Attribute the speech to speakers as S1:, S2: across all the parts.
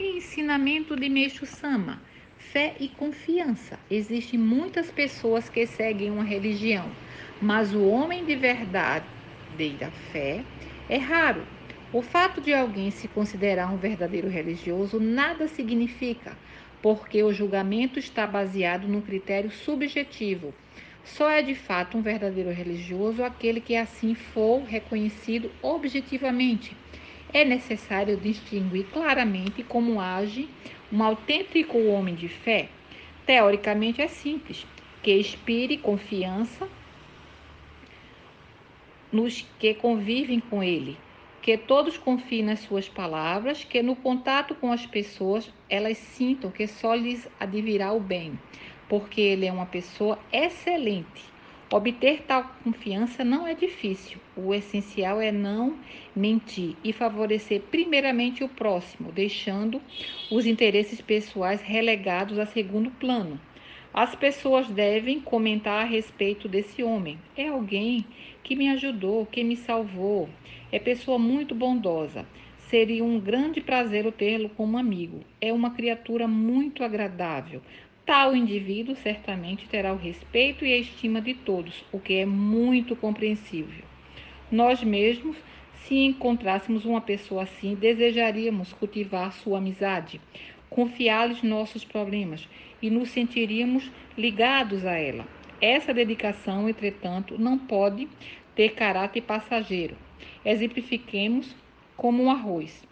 S1: Ensinamento de Meixo Sama: fé e confiança. Existem muitas pessoas que seguem uma religião, mas o homem de verdadeira fé é raro. O fato de alguém se considerar um verdadeiro religioso nada significa, porque o julgamento está baseado num critério subjetivo. Só é de fato um verdadeiro religioso aquele que assim for reconhecido objetivamente é necessário distinguir claramente como age um autêntico homem de fé. Teoricamente é simples, que inspire confiança nos que convivem com ele, que todos confiem nas suas palavras, que no contato com as pessoas elas sintam que só lhes advirá o bem, porque ele é uma pessoa excelente Obter tal confiança não é difícil. O essencial é não mentir e favorecer primeiramente o próximo, deixando os interesses pessoais relegados a segundo plano. As pessoas devem comentar a respeito desse homem. É alguém que me ajudou, que me salvou. É pessoa muito bondosa. Seria um grande prazer tê-lo como amigo. É uma criatura muito agradável. Tal indivíduo certamente terá o respeito e a estima de todos, o que é muito compreensível. Nós mesmos, se encontrássemos uma pessoa assim, desejaríamos cultivar sua amizade, confiar-lhes nossos problemas e nos sentiríamos ligados a ela. Essa dedicação, entretanto, não pode ter caráter passageiro. Exemplifiquemos como um arroz.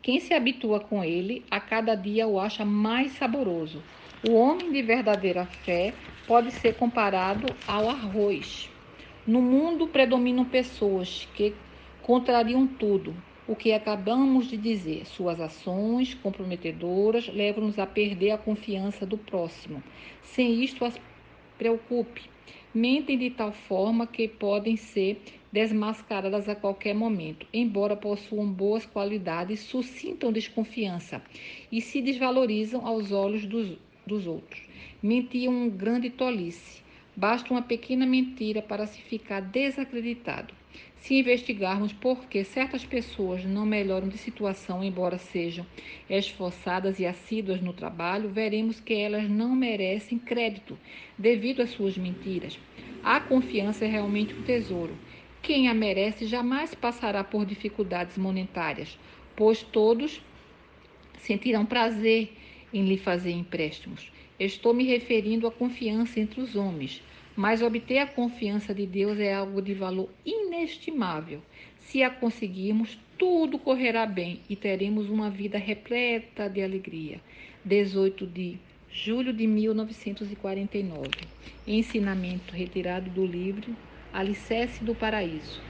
S1: Quem se habitua com ele, a cada dia o acha mais saboroso. O homem de verdadeira fé pode ser comparado ao arroz. No mundo predominam pessoas que contrariam tudo, o que acabamos de dizer. Suas ações comprometedoras levam-nos a perder a confiança do próximo. Sem isto as preocupe. Mentem de tal forma que podem ser desmascaradas a qualquer momento, embora possuam boas qualidades, suscitam desconfiança e se desvalorizam aos olhos dos, dos outros. Mentir um grande tolice. Basta uma pequena mentira para se ficar desacreditado. Se investigarmos por que certas pessoas não melhoram de situação, embora sejam esforçadas e assíduas no trabalho, veremos que elas não merecem crédito devido às suas mentiras. A confiança é realmente um tesouro quem a merece jamais passará por dificuldades monetárias, pois todos sentirão prazer em lhe fazer empréstimos. Estou me referindo à confiança entre os homens, mas obter a confiança de Deus é algo de valor inestimável. Se a conseguirmos, tudo correrá bem e teremos uma vida repleta de alegria. 18 de julho de 1949. Ensinamento retirado do livro Alicerce do Paraíso.